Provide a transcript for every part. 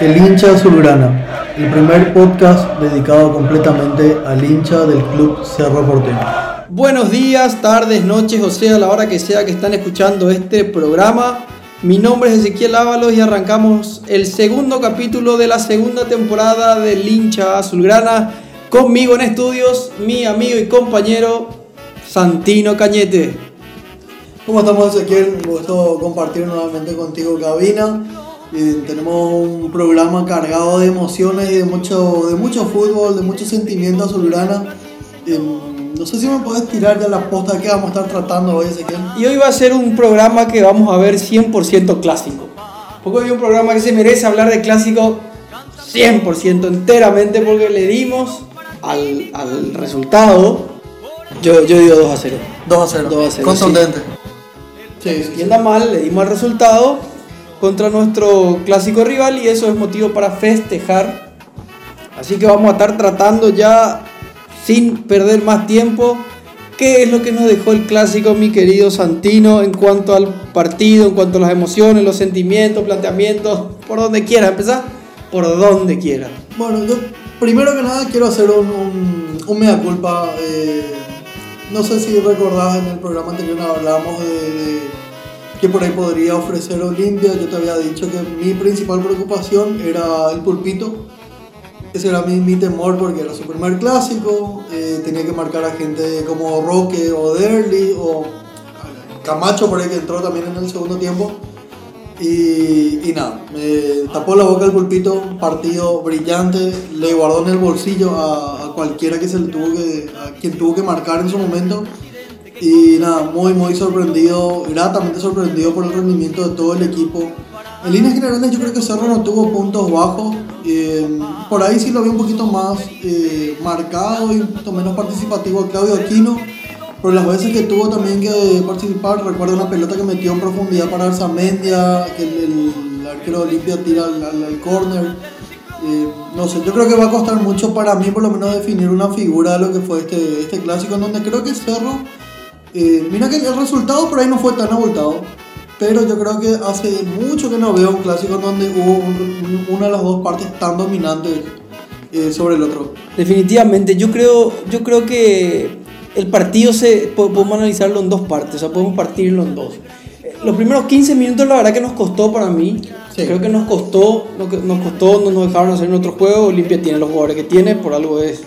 El hincha azulgrana, el primer podcast dedicado completamente al hincha del club Cerro Porteño. Buenos días, tardes, noches, o sea, a la hora que sea que están escuchando este programa. Mi nombre es Ezequiel Ábalos y arrancamos el segundo capítulo de la segunda temporada del hincha azulgrana. Conmigo en estudios, mi amigo y compañero Santino Cañete. ¿Cómo estamos Ezequiel? Me gusto compartir nuevamente contigo cabina. Y tenemos un programa cargado de emociones y de mucho, de mucho fútbol, de mucho sentimiento azulgrana. Y, no sé si me puedes tirar ya la posta que vamos a estar tratando hoy, Ezequiel. Y hoy va a ser un programa que vamos a ver 100% clásico. Porque hoy un programa que se merece hablar de clásico 100% enteramente porque le dimos al, al resultado. Yo, yo digo 2 a 0. 2 a 0. 2 a 0, Contundente. Sí, sí, Y anda mal, le dimos el resultado contra nuestro clásico rival y eso es motivo para festejar. Así que vamos a estar tratando ya sin perder más tiempo qué es lo que nos dejó el clásico, mi querido Santino, en cuanto al partido, en cuanto a las emociones, los sentimientos, planteamientos, por donde quiera, empezar por donde quiera. Bueno, yo primero que nada quiero hacer un, un, mea culpa. eh, no sé si recordás en el programa anterior hablábamos de que por ahí podría ofrecer Olimpia. Yo te había dicho que mi principal preocupación era el pulpito. Ese era mi, mi temor porque era su primer clásico. eh, tenía que marcar a gente como Roque o Derly o Camacho por ahí que entró también en el segundo tiempo. Y, y nada, me tapó la boca el pulpito, partido brillante, le guardó en el bolsillo a, a cualquiera que se le tuvo que, a quien tuvo que marcar en su momento. Y nada, muy muy sorprendido, gratamente sorprendido por el rendimiento de todo el equipo. En líneas generales yo creo que Cerro no tuvo puntos bajos, eh, por ahí sí lo vi un poquito más eh, marcado y un poquito menos participativo a Claudio Aquino. Pero las veces que tuvo también que participar, recuerdo una pelota que metió en profundidad para Arzamendia, que el, el arquero Olimpia tira al, al, al córner. Eh, no sé, yo creo que va a costar mucho para mí por lo menos definir una figura de lo que fue este, este clásico, en donde creo que Cerro, eh, mira que el resultado por ahí no fue tan abultado, pero yo creo que hace mucho que no veo un clásico donde hubo un- un- una de las dos partes tan dominantes eh, sobre el otro. Definitivamente, yo creo, yo creo que el partido se po- podemos analizarlo en dos partes, o sea, podemos partirlo en dos. Eh, Los primeros 15 minutos la verdad que nos costó para mí. Sí. Creo que nos costó, nos costó, no nos dejaron hacer nuestro juego. Olimpia tiene los jugadores que tiene, por algo es,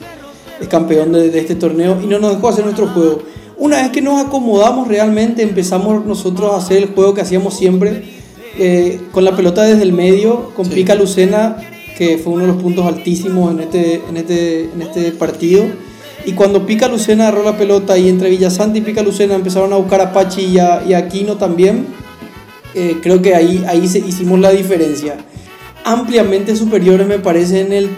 es campeón de, de este torneo y no nos dejó hacer nuestro juego. Una vez que nos acomodamos realmente, empezamos nosotros a hacer el juego que hacíamos siempre, eh, con la pelota desde el medio, con Sí. Pica Lucena, que fue uno de los puntos altísimos en este, en este, en este partido. Y cuando Pica Lucena agarró la pelota y entre Villasante y Pica Lucena empezaron a buscar a Pachi y a, y a Aquino también, eh, creo que ahí, ahí se, hicimos la diferencia. Ampliamente superiores me parece en el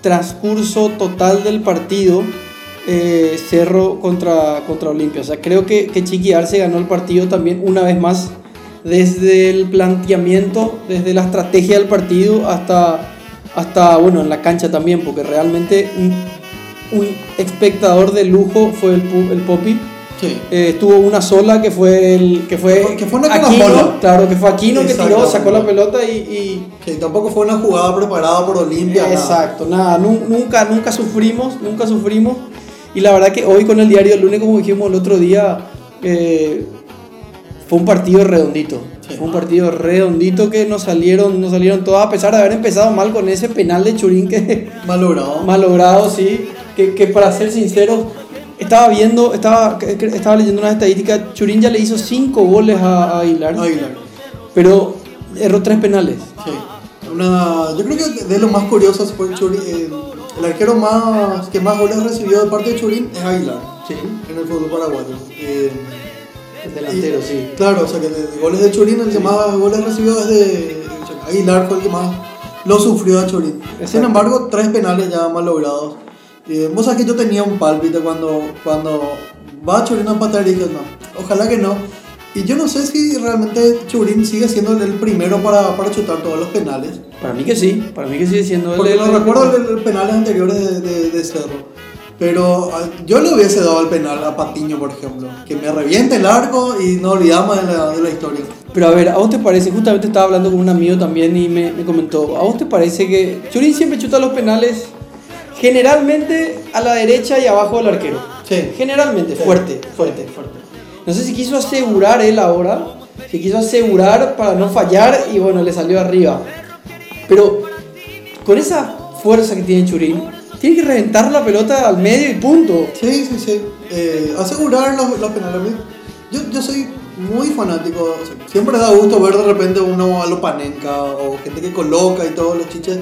transcurso total del partido eh, Cerro contra, contra Olimpia. O sea, creo que, que Chiqui Arce ganó el partido también una vez más desde el planteamiento, desde la estrategia del partido hasta, hasta bueno, en la cancha también, porque realmente un, un espectador de lujo fue el, el Popi. Sí. Eh, estuvo una sola que fue el que fue, Que fue una Aquino, claro que fue Aquino que tiró, sacó la pelota y, tampoco fue una jugada preparada por Olimpia. nada. exacto, nada, nu- nunca, nunca sufrimos, nunca sufrimos y la verdad que hoy con el diario del lunes como dijimos el otro día eh, fue un partido redondito, Sí. fue un partido redondito que nos salieron, nos salieron todas a pesar de haber empezado mal con ese penal de Churín que Mal logrado. malogrado, sí. Que, que para ser sincero, estaba viendo, estaba, estaba leyendo unas estadísticas. Churín ya le hizo 5 goles a, a Aguilar, Aguilar. pero erró 3 penales. Sí. Una, yo creo que de lo más curioso fue Churín. eh, el arquero más, que más goles recibió de parte de Churín es Aguilar. Sí, En el fútbol paraguayo. Eh, el delantero, y- sí. Claro, o sea que de, de goles de Churín, el que más goles recibió es de. o sea, Aguilar fue el que más lo sufrió a Churín. Sin embargo, tres penales ya mal logrados. Eh, Vos sabés que yo tenía un pálpite cuando, cuando va Churín a empatar y dije, no, ojalá que no. Y yo no sé si realmente Churín sigue siendo el primero para, para chutar todos los penales. Para mí que sí, para mí que sigue siendo Porque el- no el- recuerdo los penales anteriores de, de, de Cerro. Pero ah, yo le hubiese dado el penal a Patiño, por ejemplo. Que me reviente el arco y no olvidamos de la, de la historia. Pero a ver, ¿a vos te parece? Justamente estaba hablando con un amigo también y me, me comentó, ¿a vos te parece que Churín siempre chuta los penales generalmente a la derecha y abajo del arquero? Sí. Generalmente, Sí. fuerte, fuerte, fuerte. No sé si quiso asegurar él ahora, si quiso asegurar para no fallar y bueno, le salió arriba. Pero con esa fuerza que tiene Churín, tiene que reventar la pelota al medio y punto. Sí, sí, sí. Eh, asegurar los, los penales. Yo, yo soy muy fanático. o sea, siempre da gusto ver de repente uno a lo panenca o gente que coloca y todos los chiches.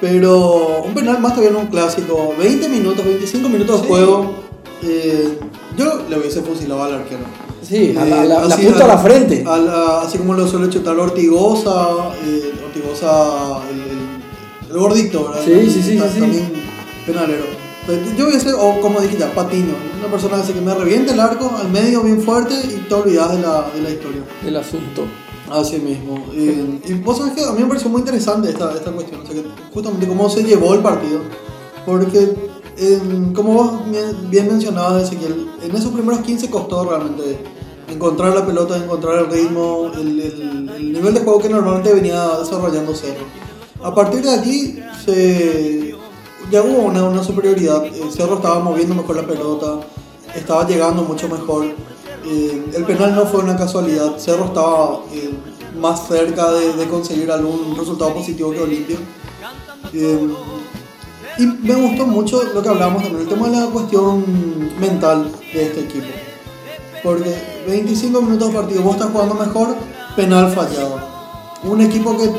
Pero un penal más todavía en un clásico. 20 minutos, 25 minutos de Sí. juego. Eh, yo le hubiese fusilado al arquero. Sí, a la, Eh, la- la punta a la frente. a la- así como lo suele chutar Ortigosa, eh, Ortigosa, el, el- el gordito, ¿verdad? Sí, sí, sí, sí, sí. También penalero. Pero Yo hubiese, o como ya, Patino, una persona así que me reviente el arco al medio bien fuerte y te olvidas de la, de la historia. El asunto. Así mismo. Eh, y vos sabés que a mí me pareció muy interesante esta, esta cuestión, o sea, que justamente cómo se llevó el partido. Porque, eh, como vos bien- mencionabas, Ezequiel, en esos primeros 15 costó realmente encontrar la pelota, encontrar el ritmo, el, el- el nivel de juego que normalmente venía desarrollando Cerro. A partir de allí se, ya hubo una, una superioridad. Eh, Cerro estaba moviendo mejor la pelota, estaba llegando mucho mejor. Eh, el penal no fue una casualidad. Cerro estaba eh, más cerca de, de conseguir algún resultado positivo que Olimpia. Eh, y me gustó mucho lo que hablábamos también, el tema de la cuestión mental de este equipo. Porque 25 minutos de partido, vos estás jugando mejor, penal fallado. Un equipo que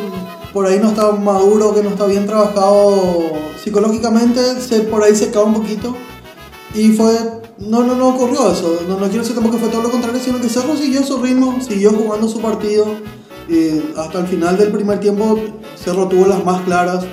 por ahí no está maduro, que no está bien trabajado psicológicamente, se, por ahí se cae un poquito. Y fue, no, no, no ocurrió eso. No, no quiero decir que fue todo lo contrario, sino que Cerro siguió su ritmo, siguió jugando su partido. Hasta el final del primer tiempo, Cerro tuvo las más claras.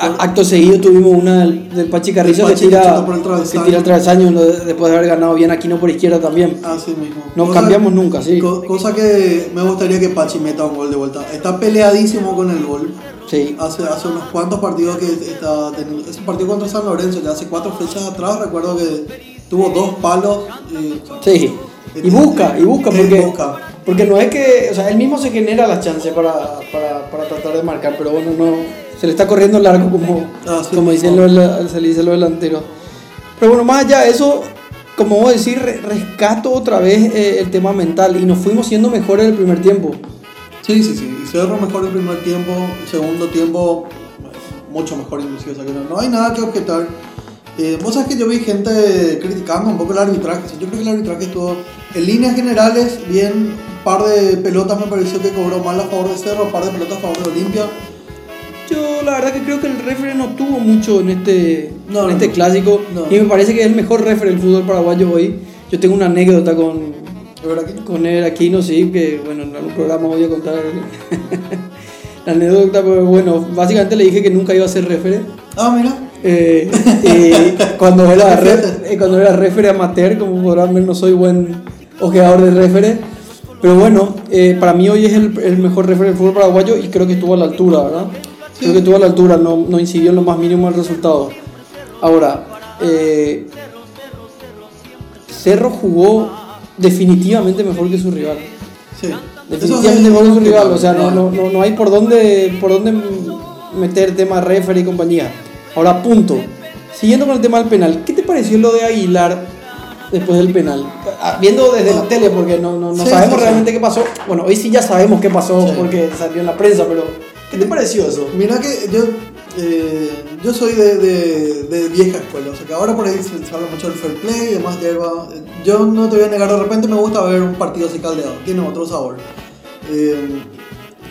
A- Acto seguido tuvimos una del, Pachi Carrizo Del que Pachi tira, por el que tira el travesaño ¿no? después de haber ganado bien Aquino por izquierda también. Así mismo. No cambiamos nunca, sí. co- cosa que me gustaría que Pachi meta un gol de vuelta. Está peleadísimo con el gol. Sí. Hace, hace unos cuantos partidos que está teniendo. Ese partido contra San Lorenzo, ya hace cuatro fechas atrás, recuerdo que tuvo dos palos. Y, Sí. Y busca, y busca, porque, busca. porque no es que, o sea, él mismo se genera las chances para, para, para tratar de marcar, pero bueno, no, se le está corriendo largo como, Ah, sí, como no. dicen los, se le dice los delanteros. Pero bueno, más allá de eso, como vos decís, re- rescato otra vez eh, el tema mental y nos fuimos siendo mejores el primer tiempo. Sí, sí, sí. Y Cerro mejor el primer tiempo, el segundo tiempo mucho mejor inclusive. O sea que no, no hay nada que objetar. Eh, Vos sabés que yo vi gente criticando un poco el arbitraje. O sea, yo creo que el arbitraje estuvo en líneas generales bien. Un par de pelotas me pareció que cobró mal a favor de Cerro, un par de pelotas a favor de Olimpia. Yo la verdad que creo que el referee no tuvo mucho en este, No, en no, este no. clásico y me parece que es el mejor referee del fútbol paraguayo hoy. Yo tengo una anécdota con, con él aquí, no sé, que bueno, en algún programa voy a contar la anécdota, pero bueno, básicamente le dije que nunca iba a ser referee. Ah, mira. Eh, y cuando era, eh, cuando era referee amateur, como podrán ver, no soy buen ojeador de referee. Pero bueno, eh, para mí hoy es el, el mejor referee del fútbol paraguayo y creo que estuvo a la altura, ¿verdad? Creo que estuvo a la altura, no, no incidió en lo más mínimo el resultado. Ahora, eh, Cerro jugó definitivamente mejor que su rival. Sí. Definitivamente mejor que su rival. O sea, no, no, no, no hay por dónde, por dónde meter tema referee y compañía. Ahora, punto. Siguiendo con el tema del penal, ¿qué te pareció lo de Aguilar después del penal? Ah, Viendo desde la tele, porque no, no, no Sí, sabemos sí, realmente qué pasó. Bueno, hoy sí ya sabemos qué pasó porque salió en la prensa, pero ¿qué te pareció eso? Mira que yo, eh, yo soy de, de, vieja escuela, o sea que ahora por ahí se, habla mucho del fair play y demás hierba. Yo no te voy a negar, de repente me gusta ver un partido así caldeado, tiene otro sabor. Eh,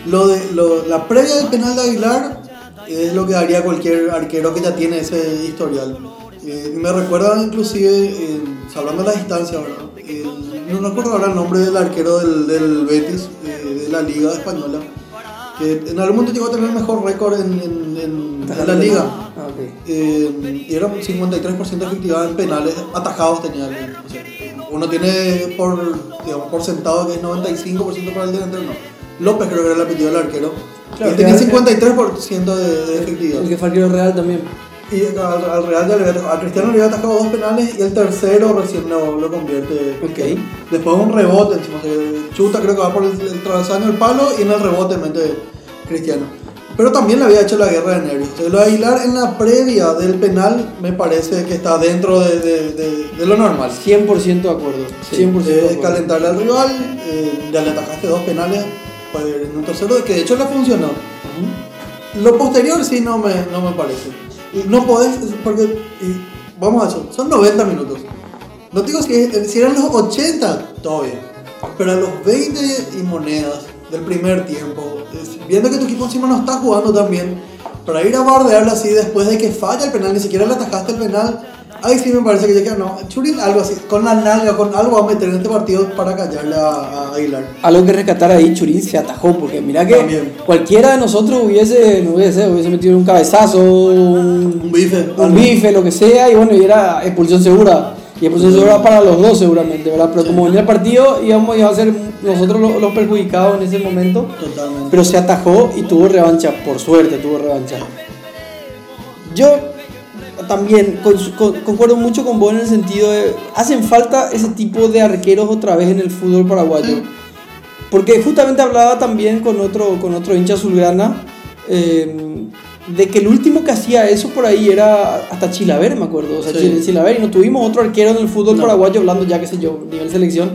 lo de, la previa del penal de Aguilar es lo que haría cualquier arquero que ya tiene ese historial. Eh, me recuerda inclusive, hablando de la distancia, ¿verdad? El- no recuerdo ahora el nombre del arquero del, del Betis, de la Liga Española, que en algún momento llegó a tener el mejor récord en, en- en- en la liga. Ah. Eh, y era un 53% de efectividad en penales atajados tenía el, o sea, uno tiene por, digamos, por sentado que es 95% para el delantero, no. López creo que era el apellido del arquero. Claro, y tenía que- 53% de, de efectividad. El que fue arquero real también. Y al, al Real ya le había, a Cristiano le había atajado dos penales y el tercero recién lo, lo convierte. Ok. Después un rebote, encima chuta, creo que va por el, el travesaño del palo y en el rebote mete Cristiano. Pero también le había hecho la guerra de nervios. Lo de Aguilar en la previa del penal me parece que está dentro de, de- de- de lo normal. 100% de acuerdo. 100% de Eh, acuerdo. calentarle al rival, eh, ya le atajaste dos penales pues, en un tercero, que de hecho le funcionó. Lo posterior sí no me, no me parece. Y no podés, porque, y vamos a eso, son 90 minutos. No te digo si, si eran los 80, todo bien. Pero a los 20 y monedas del primer tiempo, viendo que tu equipo encima no está jugando tan bien, para ir a bardearlo así después de que falla el penal, ni siquiera le atajaste el penal, ahí sí me parece que ya que no. Churin algo así, con la nalga, con algo va a meter en este partido para callarle a, a Aguilar. Algo que rescatar ahí, Churín se atajó, porque mira que También. cualquiera de nosotros hubiese, no hubiese, hubiese metido un cabezazo, un, Un bife. un bife, lo que sea, y bueno, y era expulsión segura. Y expulsión segura para los dos seguramente, ¿verdad? Pero como venía el partido, íbamos iba a ser nosotros los, los perjudicados en ese momento. Totalmente. Pero se atajó y tuvo revancha, por suerte tuvo revancha. Yo también con- con- concuerdo mucho con vos en el sentido de, hacen falta ese tipo de arqueros otra vez en el fútbol paraguayo. Porque justamente hablaba también con otro, con otro hincha azulgrana, eh, de que el último que hacía eso por ahí era hasta Chilaver, me acuerdo. O sea, Sí. Chil- Chilaver, y no tuvimos otro arquero en el fútbol No. paraguayo, hablando ya, qué sé yo, nivel selección,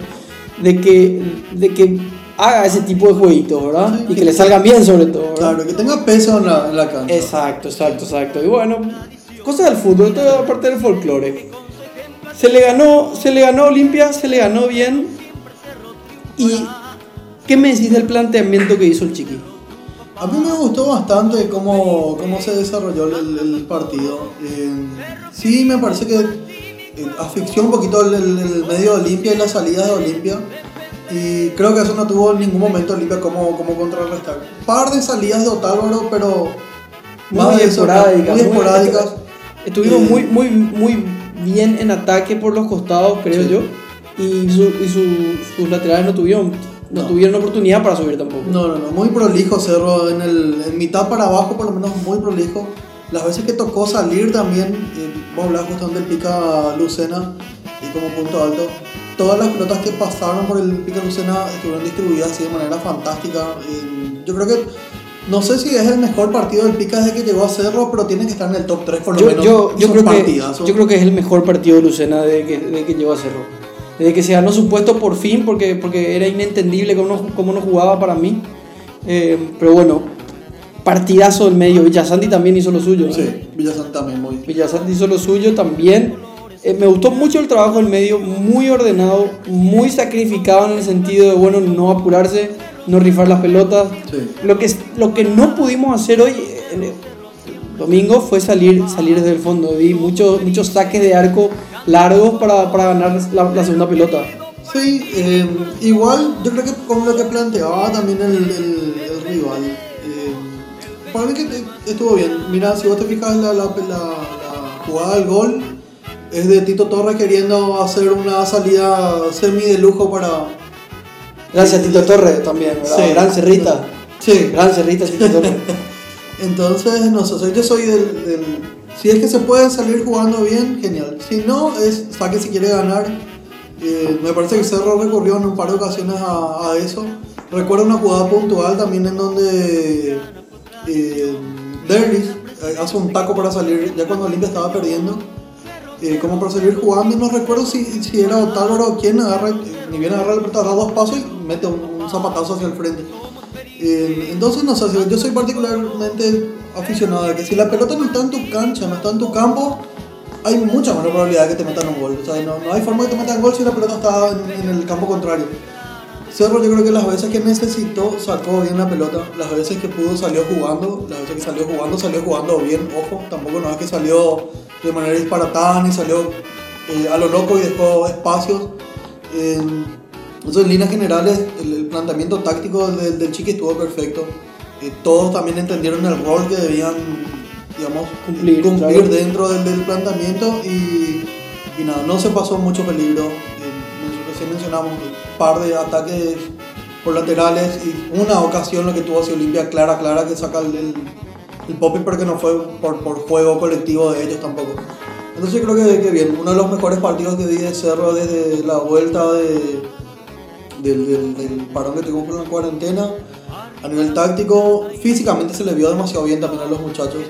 de que, de que haga ese tipo de jueguitos, ¿verdad? Sí, y que que- le salgan bien sobre todo, ¿verdad? Claro, que tenga peso en la, en la cancha. Exacto, exacto, exacto. Y bueno, cosas del fútbol, esto es aparte del folclore. Se le ganó, se le ganó Olimpia, se le ganó bien. ¿Y qué me decís del planteamiento que hizo el Chiqui? A mí me gustó bastante cómo, cómo se desarrolló el, el partido. Eh, sí, me parece que eh, asfixió un poquito el, el- el medio de Olimpia y las salidas de Olimpia. Y creo que eso no tuvo en ningún momento Olimpia como, como contrarrestar. Par de salidas de Otálvaro, pero Muy más esporádicas. muy esporádicas. Estuvimos Eh, muy, muy, muy bien en ataque por los costados, creo Sí. yo. Y, su- y su- sus laterales no tuvieron, no, No. tuvieron oportunidad para subir tampoco. No, no, no, muy prolijo Cerro, en, el, en mitad para abajo por lo menos muy prolijo. Las veces que tocó salir también, eh, vos hablás justamente del pica Lucena y como punto alto, todas las pelotas que pasaron por el pica Lucena estuvieron distribuidas así de manera fantástica. Eh, yo creo que, no sé si es el mejor partido del pica desde que llegó a Cerro, pero tiene que estar en el top 3 por lo Yo, menos. yo, yo, creo que, yo creo que es el mejor partido de Lucena desde que, desde que llegó a Cerro. Desde que se ganó su puesto por fin, porque, porque era inentendible cómo no, cómo no jugaba para mí. Eh, pero bueno, partidazo del medio. Villasanti también hizo lo suyo. ¿no? Sí, Villazán también muy... Villasanti hizo lo suyo también. Eh, me gustó mucho el trabajo del medio, muy ordenado, muy sacrificado en el sentido de, bueno, no apurarse, no rifar las pelotas. Sí. Lo que, lo que no pudimos hacer hoy, eh, el domingo, fue salir, salir desde el fondo. Vi muchos, muchos saques de arco largos para, para ganar la, la segunda pelota. Sí, eh, igual yo creo que con lo que planteaba también el, el- el rival, eh, para mí que estuvo bien. Mira, si vos te fijas la, la, la- la jugada del gol, es de Tito Torres queriendo hacer una salida semi de lujo para... Gracias Tito Torres también, ¿verdad? Sí. Gran Cerrita. Sí, Gran Cerrita Tito Torres. entonces no sé, yo soy del, del- Si es que se puede salir jugando bien, genial. Si no, es saque si quiere ganar. Eh, me parece que Cerro recurrió en un par de ocasiones a, eso. Recuerdo una jugada puntual también en donde eh, Derlis eh, hace un taco para salir, ya cuando Olimpia estaba perdiendo, eh, como para salir jugando. No recuerdo si, si era Otálvaro o quién agarra, ni bien agarra el pelota, dos pasos y mete un, un zapatazo hacia el frente. Entonces, no sé, yo soy particularmente aficionado a que si la pelota no está en tu cancha, no está en tu campo, hay mucha menor probabilidad de que te metan un gol. O sea, no, no hay forma de que te metan gol si la pelota está en, el campo contrario. Cerro yo creo que las veces que necesitó sacó bien la pelota, las veces que pudo salió jugando, las veces que salió jugando salió jugando bien, ojo, tampoco no es que salió de manera disparatada ni salió eh, a lo loco y dejó espacios. Entonces en líneas generales el, planteamiento táctico del, del estuvo perfecto. Eh, todos también entendieron el rol que debían digamos, Cumplir, cumplir claro. dentro del, del planteamiento y, y nada, no se pasó mucho peligro. Eh, recién mencionamos un par de ataques por laterales y una ocasión lo que tuvo hacia Olimpia clara, clara que saca el, el- el Popi porque no fue por, por juego colectivo de ellos tampoco. Entonces creo que, que bien, uno de los mejores partidos que vi de Cerro desde la vuelta de, del, del, del parón que tuvimos por la cuarentena. A nivel táctico, físicamente se le vio demasiado bien también a los muchachos.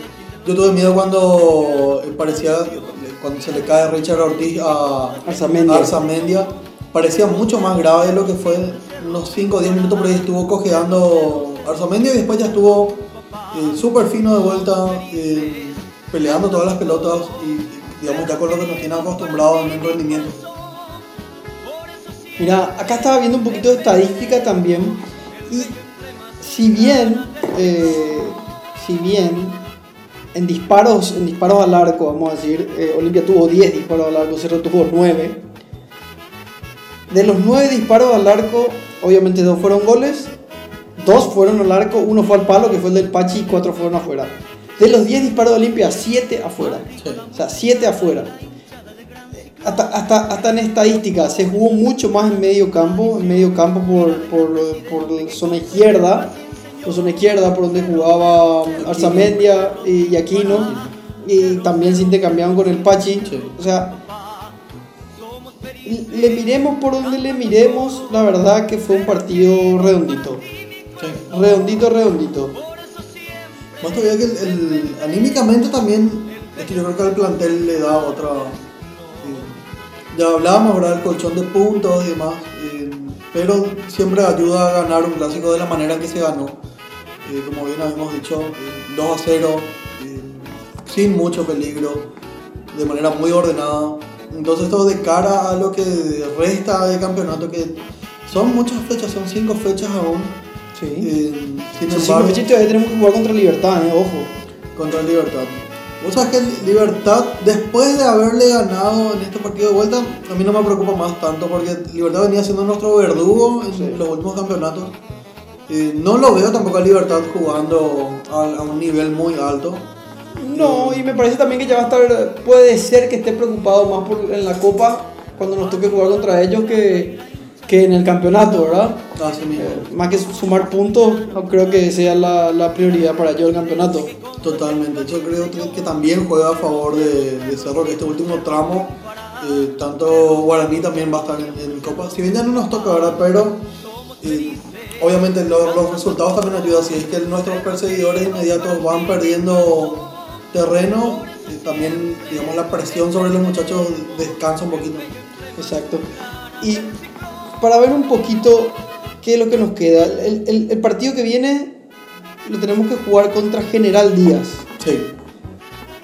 Yo tuve miedo cuando eh, parecía, cuando se le cae Richard Ortiz a Arzamendia. a Arzamendia. Parecía mucho más grave de lo que fue. Unos 5 o 10 minutos por ahí estuvo cojeando Arzamendia y después ya estuvo eh, súper fino de vuelta, eh, peleando todas las pelotas y digamos ya con lo que nos tiene acostumbrados en el rendimiento. Mira, acá estaba viendo un poquito de estadística también. Y si bien, eh, si bien en disparos, en disparos al arco, vamos a decir, eh, Olimpia tuvo 10 disparos al arco, Cerro tuvo 9. De los 9 disparos al arco, obviamente dos fueron goles, dos fueron al arco, uno fue al palo, que fue el del Pachi, y cuatro fueron afuera. De los 10 disparos de Olimpia, 7 afuera. Sí. O sea, 7 afuera. Hasta, hasta, hasta en estadística, se jugó mucho más en medio campo, en medio campo por, por, por la zona izquierda, por zona izquierda, por donde jugaba Arzamendia y Aquino, y también se intercambiaban con el Pachi. Sí. O sea, le miremos por donde le miremos, la verdad que fue un partido redondito. Sí. Redondito, redondito. Más todavía que el, el- anímicamente también, es que yo creo que al plantel le da otra. eh, ya hablábamos ahora del colchón de puntos y demás, eh, pero siempre ayuda a ganar un clásico de la manera en que se ganó. Eh, como bien habíamos dicho, eh, 2 a 0, eh, sin mucho peligro, de manera muy ordenada. Entonces, todo de cara a lo que resta de campeonato, que son muchas fechas, son 5 fechas aún. Sí. eh, sin embargo, sí, todavía tenemos que jugar contra Libertad, eh, ojo. contra Libertad. Vos sabés que Libertad, después de haberle ganado en este partido de vuelta, a mí no me preocupa más tanto porque Libertad venía siendo nuestro verdugo en Sí. los últimos campeonatos. Eh, no lo veo tampoco a Libertad jugando a, a un nivel muy alto. No, y me parece también que ya va a estar, puede ser que esté preocupado más por, en la Copa cuando nos toque jugar contra ellos que, que en el campeonato, ¿verdad? Así mismo. Eh, más que sumar puntos, no creo que sea la, la prioridad para ellos el campeonato. Totalmente. Yo creo que, que también juega a favor de, de Cerro, que este último tramo, eh, tanto Guaraní también va a estar en, en Copa. Si bien ya no nos toca ahora, pero eh, obviamente lo- los resultados también ayudan. Si es que nuestros perseguidores inmediatos van perdiendo terreno, eh, también digamos la presión sobre los muchachos descansa un poquito. Exacto. Y para ver un poquito qué es lo que nos queda, el, el- el partido que viene lo tenemos que jugar contra General Díaz. Sí.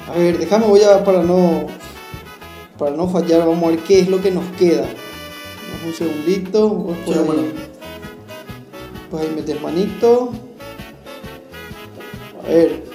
A ver, déjame, voy a, para no, para no fallar, vamos a ver qué es lo que nos queda. Un segundito. Sí, bueno. Pues ahí metes manito. A ver.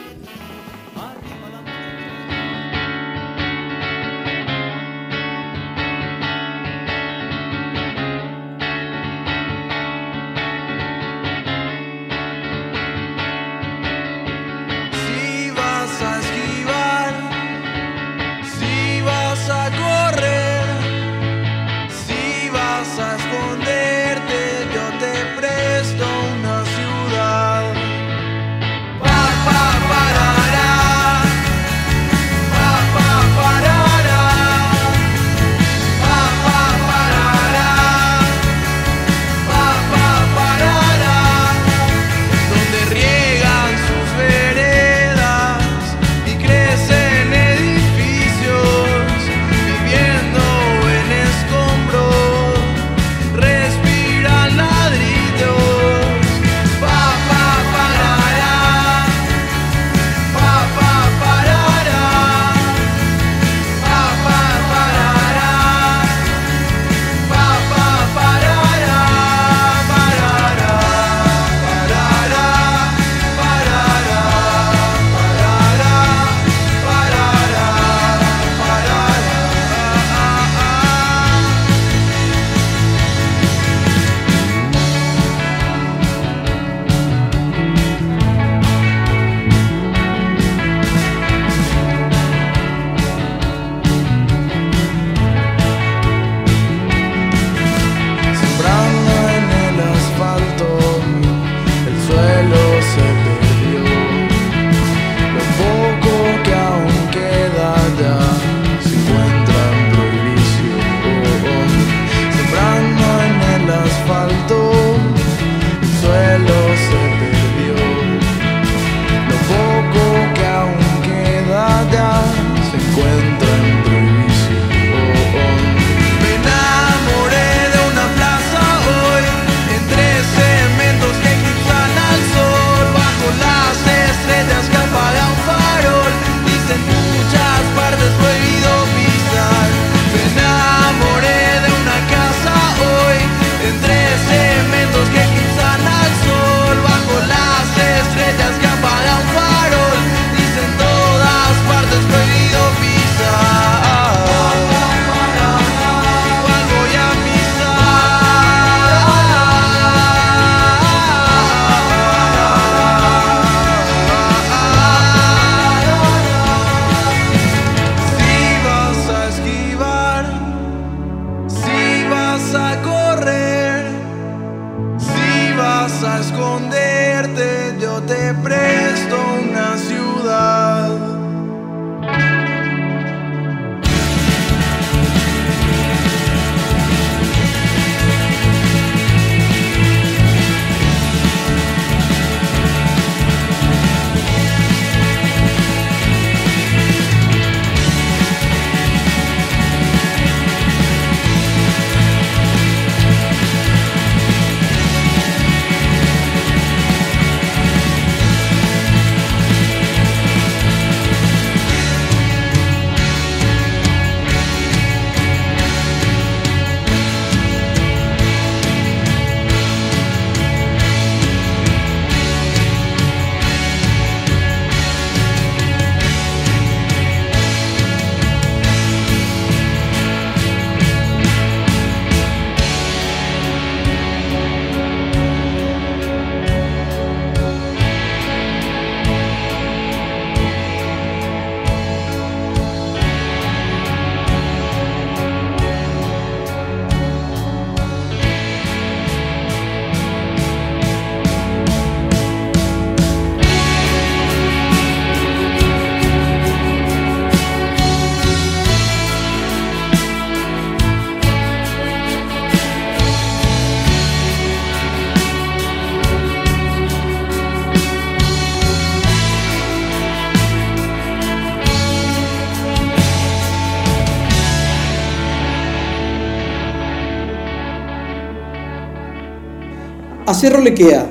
Cerro le queda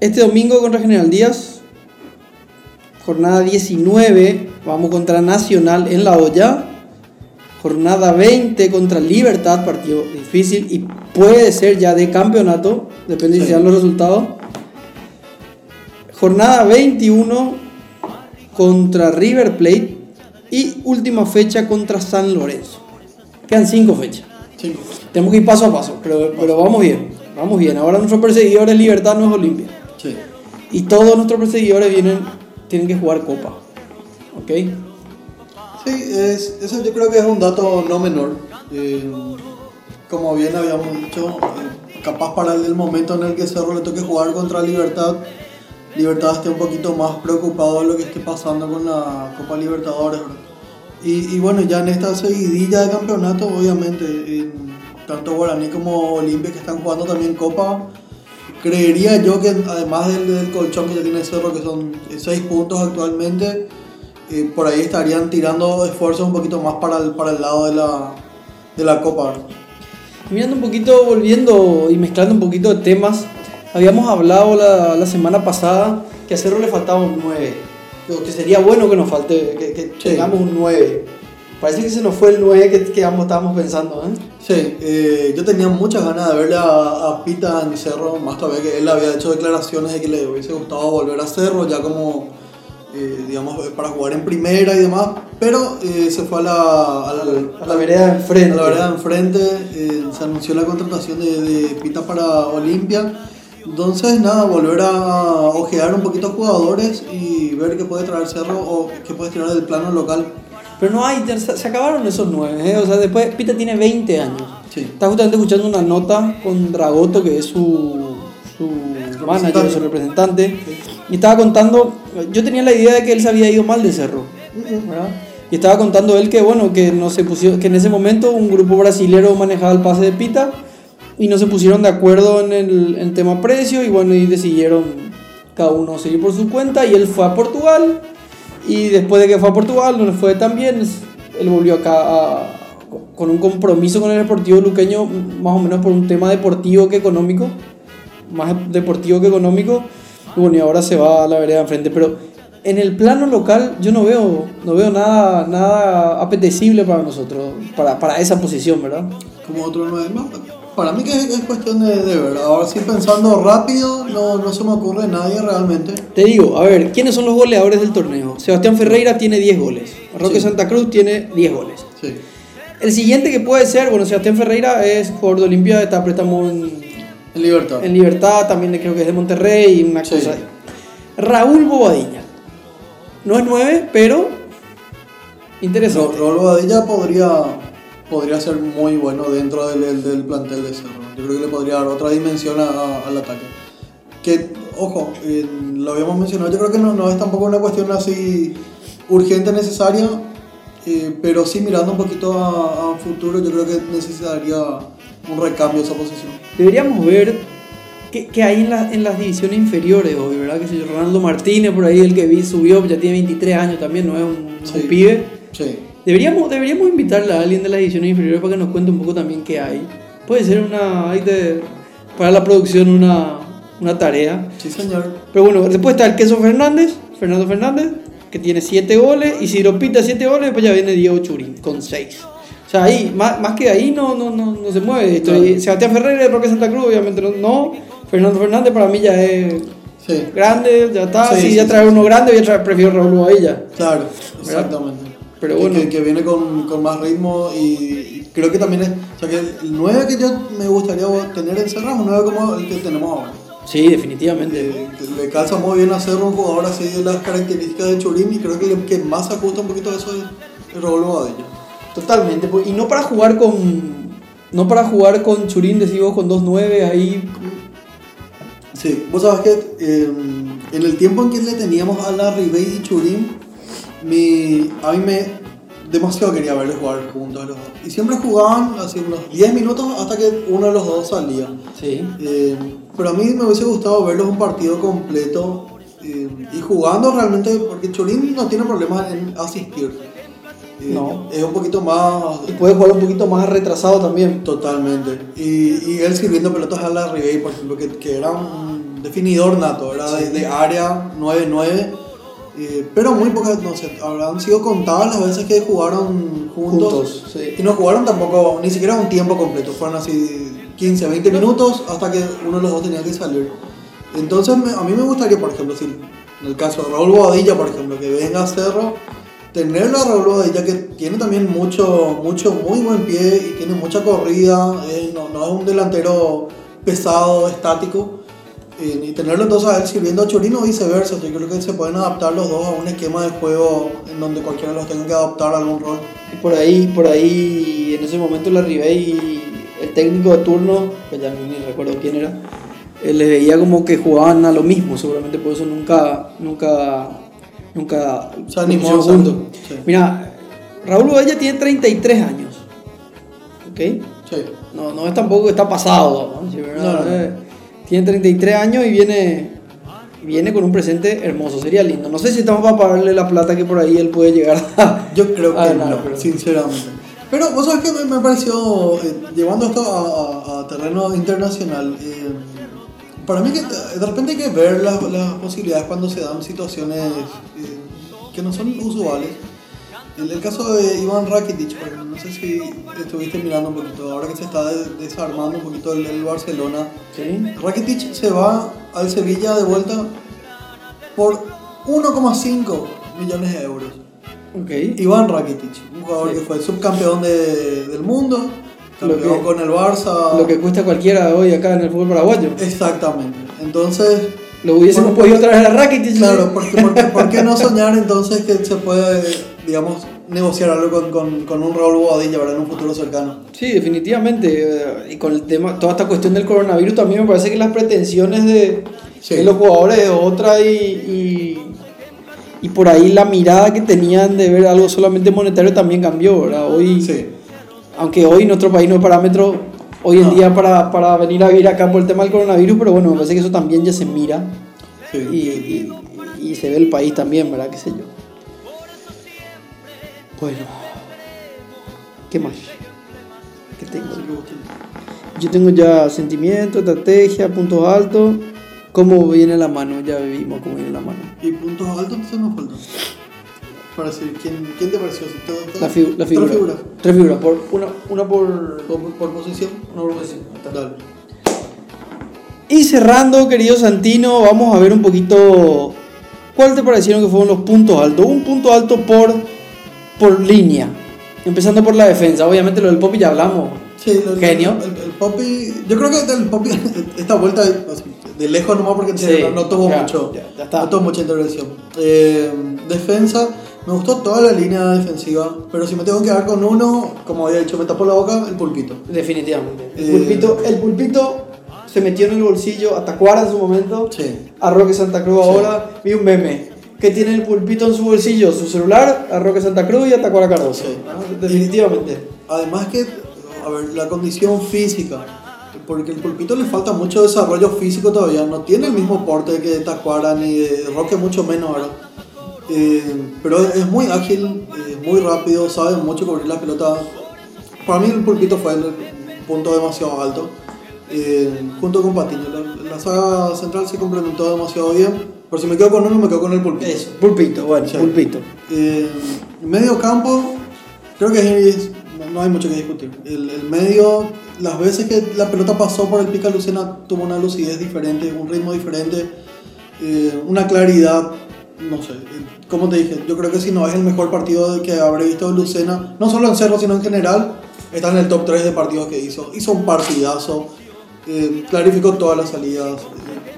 este domingo contra General Díaz, jornada 19, vamos contra Nacional en la olla. Jornada 20 contra Libertad, partido difícil y puede ser ya de campeonato, depende si Sí. sean los resultados. Jornada 21 contra River Plate y última fecha contra San Lorenzo. Quedan 5 fechas. Cinco. Tenemos que ir paso a paso, pero, pero vamos bien, vamos bien. Ahora nuestro perseguidor es Libertad, no es Olimpia. Sí. Y todos nuestros perseguidores vienen, tienen que jugar Copa. ¿Ok? Sí, es, eso yo creo que es un dato no menor. Eh, como bien habíamos dicho, eh, capaz para el momento en el que Cerro le toque jugar contra Libertad, Libertad esté un poquito más preocupado de lo que esté pasando con la Copa Libertadores. Y, y bueno, ya en esta seguidilla de campeonato, obviamente, en tanto Guaraní como Olimpia que están jugando también Copa, creería yo que además del, del colchón que ya tiene Cerro, que son 6 puntos actualmente, eh, por ahí estarían tirando esfuerzos un poquito más para el, para el lado de la, de la Copa. Mirando un poquito, volviendo y mezclando un poquito de temas, habíamos hablado la, la semana pasada que a Cerro le faltaba un 9. o Que sería bueno que nos falte, que, que Sí. tengamos un 9. Parece que se nos fue el 9 que, que ambos estábamos pensando. ¿eh? Sí, eh, yo tenía muchas ganas de verle a, a Pita en Cerro, más todavía que él había hecho declaraciones de que le hubiese gustado volver a Cerro, ya como, eh, digamos, para jugar en primera y demás, pero eh, se fue a la, a la, A la vereda de enfrente. A la vereda de enfrente, se anunció la contratación de, de Pita para Olimpia. Entonces, nada, volver a ojear un poquito jugadores y ver qué puede traer Cerro o qué puede tirar del plano local. Pero no hay, se acabaron esos 9. ¿eh? O sea, después Pita tiene 20 años. Sí. Estaba justamente escuchando una nota con Dragoto, que es su, su manager, su representante, y estaba contando, yo tenía la idea de que él se había ido mal de Cerro, ¿verdad? Y estaba contando él que, bueno, que, no se pusieron, que en ese momento un grupo brasilero manejaba el pase de Pita y no se pusieron de acuerdo en el, en tema precio y bueno, y decidieron cada uno seguir por su cuenta y él fue a Portugal y después de que fue a Portugal no le fue tan bien, él volvió acá a- con un compromiso con el Deportivo Luqueño, más o menos por un tema deportivo que económico, más deportivo que económico, y bueno, y ahora se va a la vereda enfrente, pero en el plano local yo no veo, no veo nada, nada apetecible para nosotros, para, para esa posición, ¿verdad? como otro nueve más. Para mí que es, es cuestión de, de ver. Ahora sí pensando rápido, no, no se me ocurre nadie realmente. Te digo, a ver, ¿quiénes son los goleadores del torneo? Sebastián Ferreira tiene 10 goles, Roque Sí. Santa Cruz tiene 10 goles. Sí. El siguiente que puede ser, bueno, Sebastián Ferreira es jugador de Olimpia, está préstamo en, En libertad. en Libertad, también creo que es de Monterrey, una Sí. cosa ahí. Raúl Bobadilla. No es 9, pero Ro- interesante. Raúl Badilla podría, podría ser muy bueno dentro del, del- del plantel de Cerro. Yo creo que le podría dar otra dimensión a- a- al ataque. Que, ojo, eh, lo habíamos mencionado, yo creo que no, no es tampoco una cuestión así urgente, necesaria, eh, pero sí mirando un poquito a, a futuro, yo creo que necesitaría un recambio esa posición. Deberíamos ver qué, qué hay en, la- en las divisiones inferiores hoy, ¿verdad? Que si Ronaldo Martínez, por ahí el que vi subió, ya tiene 23 años también, no es un, un Sí. pibe. Sí. Deberíamos, deberíamos invitarle a alguien de las divisiones inferiores para que nos cuente un poco también qué hay. Puede ser una, hay de- para la producción una, una tarea. Sí, señor. Pero bueno, después está el Queso Fernández, Fernando Fernández, que tiene 7 goles, y si lo pita 7 goles, después ya viene Diego Churín con 6. O sea, ahí, más, más que ahí no, no, no, no se mueve. Esto, Claro. Sebastián Ferrer, Roque Santa Cruz, obviamente no, no. Fernando Fernández para mí ya es Sí, grande, ya está. Sí, si sí, ya sí, trae sí. uno grande, voy a traer, prefiero Raúl Bobadilla. claro, exactamente. Pero bueno. que, que viene con, con más ritmo y, creo que también es. O sea, que el 9 que yo me gustaría tener en Cerro es un 9 como el que tenemos ahora. Sí, definitivamente. Que le calza muy bien a Cerro un jugador así de las características de Churín y creo que el que más ajusta un poquito a eso es el Raúl Bobadilla. Totalmente. pues, Y no para jugar con. No para jugar con Churín, decimos con 2-9 ahí. Sí, vos sabés que eh, en el tiempo en que le teníamos a la Ribey y Churín, mi, a mí me demasiado quería verles jugar juntos los dos. Y siempre jugaban así unos 10 minutos hasta que uno de los dos salía. Sí. Eh, pero a mí me hubiese gustado verlos un partido completo eh, y jugando realmente, porque Churín no tiene problemas en asistir. Eh, No. Es un poquito más... Y puede jugar un poquito más retrasado también. Totalmente. Y, y él sirviendo pelotas a la Ribey, por ejemplo, que, que era un definidor nato, era de, de área 9-9. Eh, pero muy pocas, no sé, habrán sido contadas las veces que jugaron juntos. Juntos, sí. Y no jugaron tampoco, ni siquiera un tiempo completo, fueron así 15, 20 minutos hasta que uno de los dos tenía que salir. Entonces me- a mí me gustaría, por ejemplo, si en el caso de Raúl Bobadilla, por ejemplo, que venga a Cerro, tenerlo a Raúl Bobadilla que tiene también mucho, mucho, muy buen pie y tiene mucha corrida, eh, no, no es un delantero pesado, estático. Eh, y tenerlo entonces a él sirviendo a Chorino o viceversa, yo creo que se pueden adaptar los dos a un esquema de juego en donde cualquiera los tenga que adoptar algún rol. Y por ahí, por ahí, en ese momento la Ribey, el técnico de turno, que ya ni recuerdo quién era, eh, le veía como que jugaban a lo mismo, seguramente por eso nunca, nunca, nunca Se animó, juntos. sí. Mira, Raúl Bobella tiene 33 años, ¿ok? Sí. No, no es tampoco que está pasado, ¿no? Sí, ¿verdad? No, no, Tiene 33 años y viene, viene con un presente hermoso, sería lindo. No sé si estamos para pagarle la plata que por ahí él puede llegar a... Yo creo que no, no, pero- sinceramente. Pero vos sabés que me, me pareció, eh, llevando esto a, a- a terreno internacional, eh, para mí que de repente hay que ver las, las posibilidades cuando se dan situaciones eh, que no son usuales. El, el caso de Iván Rakitic, no sé si estuviste mirando un poquito, ahora que se está de- desarmando un poquito el, el Barcelona. ¿Sí? Rakitic se va al Sevilla de vuelta por 1,5 millones de euros. Ok. Iván Rakitic, un jugador Sí. que fue subcampeón de- del mundo, campeón que- con el Barça. Lo que cuesta cualquiera hoy acá en el fútbol paraguayo. Exactamente. Entonces, Lo hubiésemos Por- podido traer a Rakitic. claro, porque, porque, ¿por qué no soñar entonces que se puede, digamos, negociar algo con, con, con un Raúl Bobadilla ¿verdad? en un futuro cercano? Sí, definitivamente. eh, Y con el tema, toda esta cuestión del coronavirus también me parece que las pretensiones de, Sí. de los jugadores es otra y, y, y por ahí la mirada que tenían de ver algo solamente monetario también cambió, ¿verdad? Hoy, Sí. aunque hoy nuestro país no es parámetro hoy en No. día para, para venir a vivir acá por el tema del coronavirus, pero bueno, me parece que eso también ya se mira sí. y, y- y se ve el país también, ¿verdad? ¿Qué sé yo? Bueno, ¿qué más? ¿Qué tengo? Yo tengo ya sentimiento, estrategia, puntos altos. ¿Cómo viene la mano? Ya vimos cómo viene la mano. Y puntos altos entonces nos faltan. Para decir, ¿quién, quién te pareció? ¿Te- te- La, figu- la tres figura. figuras? Tres figuras. Por, una, una por, ¿Por, por posición? una por posición. Dale. Y cerrando, querido Santino, vamos a ver un poquito cuál te parecieron que fueron los puntos altos. Un punto alto por, por línea. Empezando por la defensa. Obviamente lo del Popi ya hablamos. Sí, lo- Genio. El, el Poppy, yo creo que el Poppy, esta vuelta, de lejos nomás porque Sí, no, no tuvo ya, mucho, ya, ya está. no tuvo mucha intervención. Eh, defensa, me gustó toda la línea defensiva, pero si me tengo que quedar con uno, como había dicho, me tapó la boca, el pulpito. Definitivamente. El Eh, pulpito, el pulpito se metió en el bolsillo a Tacuara en su momento. Sí. A Roque Santa Cruz Sí. ahora. Vi un meme. Que tiene el pulpito en su bolsillo? Su celular, a Roque Santa Cruz y a Tacuara Cardoso. Sí. Ah, Definitivamente. Además que, a ver, la condición física, porque el pulpito le falta mucho desarrollo físico todavía, no tiene el mismo porte que Tacuara ni de Roque, mucho menos ahora. Eh, pero es muy ágil, eh, muy rápido, sabe mucho cubrir la pelota. Para mí el pulpito fue el punto demasiado alto, eh, junto con Patiño. La, la saga central se complementó demasiado bien. Por si me quedo con uno, me quedo con el pulpito. Eso, pulpito, bueno, Sí. pulpito. Eh, medio campo, creo que es- no, hay mucho que discutir. El, el medio, las veces que la pelota pasó por el Pica Lucena, tuvo una lucidez diferente, un ritmo diferente, eh, una claridad, no sé. eh, Como te dije, yo creo que si no es el mejor partido que habré visto de Lucena, no solo en Cerro, sino en general, está en el top 3 de partidos que hizo. Hizo un partidazo, eh, clarificó todas las salidas,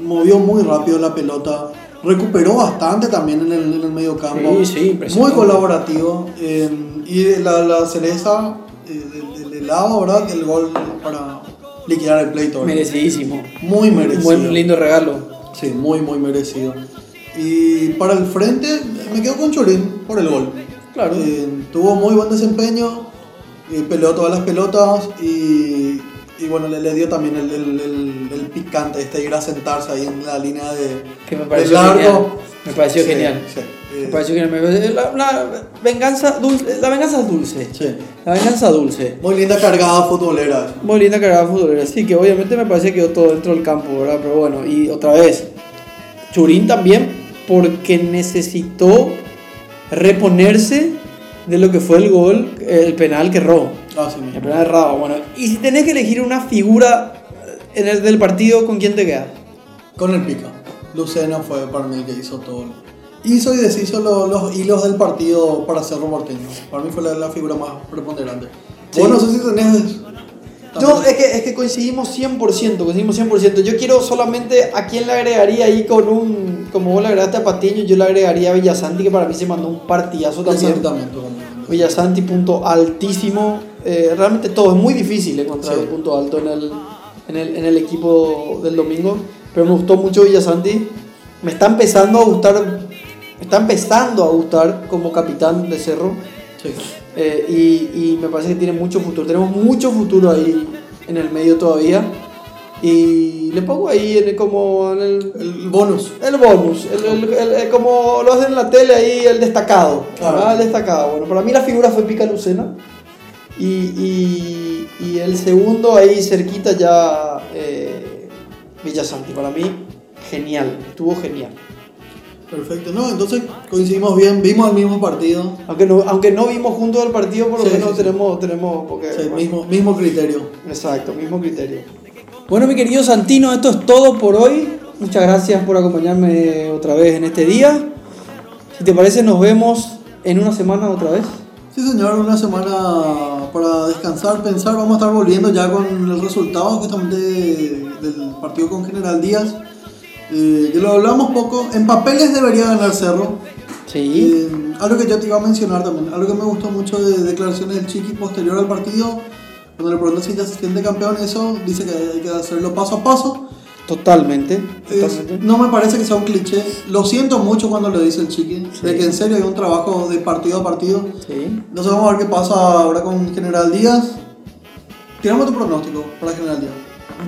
movió muy rápido la pelota, recuperó bastante también en el, en el medio campo. Sí, sí, Muy colaborativo. eh, y la, la cereza eh, del, del helado, ¿verdad? El gol para liquidar el pleito. ¿verdad? Merecidísimo. Muy merecido. Buen lindo regalo. Sí, muy, muy merecido. Y para el frente, me quedo con Chorín por el gol. Claro. Eh, tuvo muy buen desempeño, eh, peleó todas las pelotas y, y bueno, le, le dio también el, el, el- el picante, este ir a sentarse ahí en la línea de, Que me pareció largo. genial. Me pareció Sí, genial. sí. Eh, Me pareció que me- la, la venganza dulce, la venganza dulce. sí. La venganza dulce. Muy linda cargada futbolera. Muy linda cargada futbolera. Sí, que obviamente me parece que quedó todo dentro del campo, ¿verdad? Pero bueno, y otra vez, Churín también, porque necesitó reponerse de lo que fue el gol, el penal que erró. Ah, sí, El penal errado. Bueno, y si tenés que elegir una figura en el del partido, ¿con quién te quedas? Con el pica. Lucena fue para mí el que hizo todo. Hizo y deshizo lo- los hilos del partido para Cerro Porteño. Para mí fue la, la figura más preponderante. Sí. Vos no sé si tenés. No, es que, es que coincidimos 100%, coincidimos 100%. Yo quiero solamente a quién le agregaría ahí con un, como vos le agregaste a Patiño, yo le agregaría a Villasanti, que para mí se mandó un partidazo también. Exactamente. Villasanti, punto altísimo. Eh, realmente todo, es muy difícil encontrar Sí. un punto alto en el, en, el, en el equipo del domingo. Pero me gustó mucho Villasanti. Me está empezando a gustar, me está empezando a gustar como capitán de Cerro. Sí. Eh, y, y me parece que tiene mucho futuro. Tenemos mucho futuro ahí en el medio todavía. Y le pongo ahí en el- como en el, El bonus. el bonus, el, como lo hacen en la tele ahí, el destacado. ¿verdad? El destacado. Bueno, para mí la figura fue Pica Lucena. Y, y, y el segundo ahí cerquita ya eh, Villasanti. Para mí, genial. Estuvo genial. Perfecto. No, entonces coincidimos bien. Vimos el mismo partido. Aunque no, aunque no vimos juntos el partido, por lo Sí, menos sí, sí. tenemos, tenemos porque, Sí, bueno, mismo, mismo criterio. Exacto, mismo criterio. Bueno, mi querido Santino, esto es todo por hoy. Muchas gracias por acompañarme otra vez en este día. Si te parece, nos vemos en una semana otra vez. Sí, señor, una semana para descansar, pensar. Vamos a estar volviendo ya con el resultado justamente del partido con General Díaz. Eh, que lo hablamos poco. En papeles debería ganar Cerro. Sí. Eh, algo que yo te iba a mencionar también, algo que me gustó mucho de declaraciones del Chiqui posterior al partido, cuando le preguntan si ya se siente campeón, eso dice que hay que hacerlo paso a paso. Totalmente. Es- totalmente. no me parece que sea un cliché. Lo siento mucho cuando lo dice el Chiqui, Sí. de que en serio hay un trabajo de partido a partido. Sí. No sé, vamos a ver qué pasa ahora con General Díaz. Tiramos tu pronóstico para General Díaz.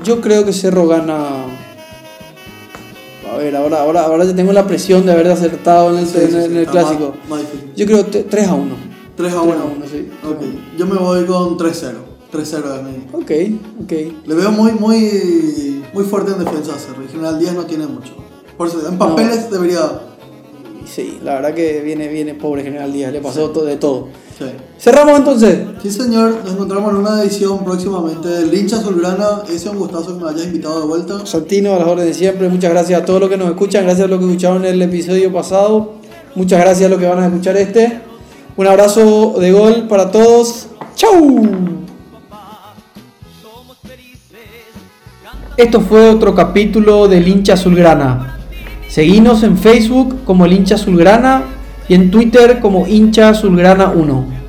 Yo creo que Cerro gana. A ver, ahora, ahora, ahora ya tengo la presión de haber acertado en el, Sí, en en el clásico. Más. Yo creo 3 a 1. 3 a 3 1. a 1, sí. Ok. Yo me voy con 3-0. 3-0 es mi. Ok, ok. Le veo muy, muy, muy fuerte en defensa a General Díaz no tiene mucho. Por eso, en papeles debería. Sí, la verdad que viene, viene pobre General Díaz, le pasó to- de todo. Sí. Cerramos entonces. Sí, señor. Nos encontramos en una edición próximamente del Hincha Azulgrana. Ese es un gustazo que me hayas invitado de vuelta. Santino, a las órdenes de siempre. Muchas gracias a todos los que nos escuchan. Gracias a los que escucharon el episodio pasado. Muchas gracias a los que van a escuchar este. Un abrazo de gol para todos. ¡Chau! Esto fue otro capítulo del hincha azulgrana. Seguinos en Facebook como el hincha azulgrana y en Twitter como hincha azulgrana 1.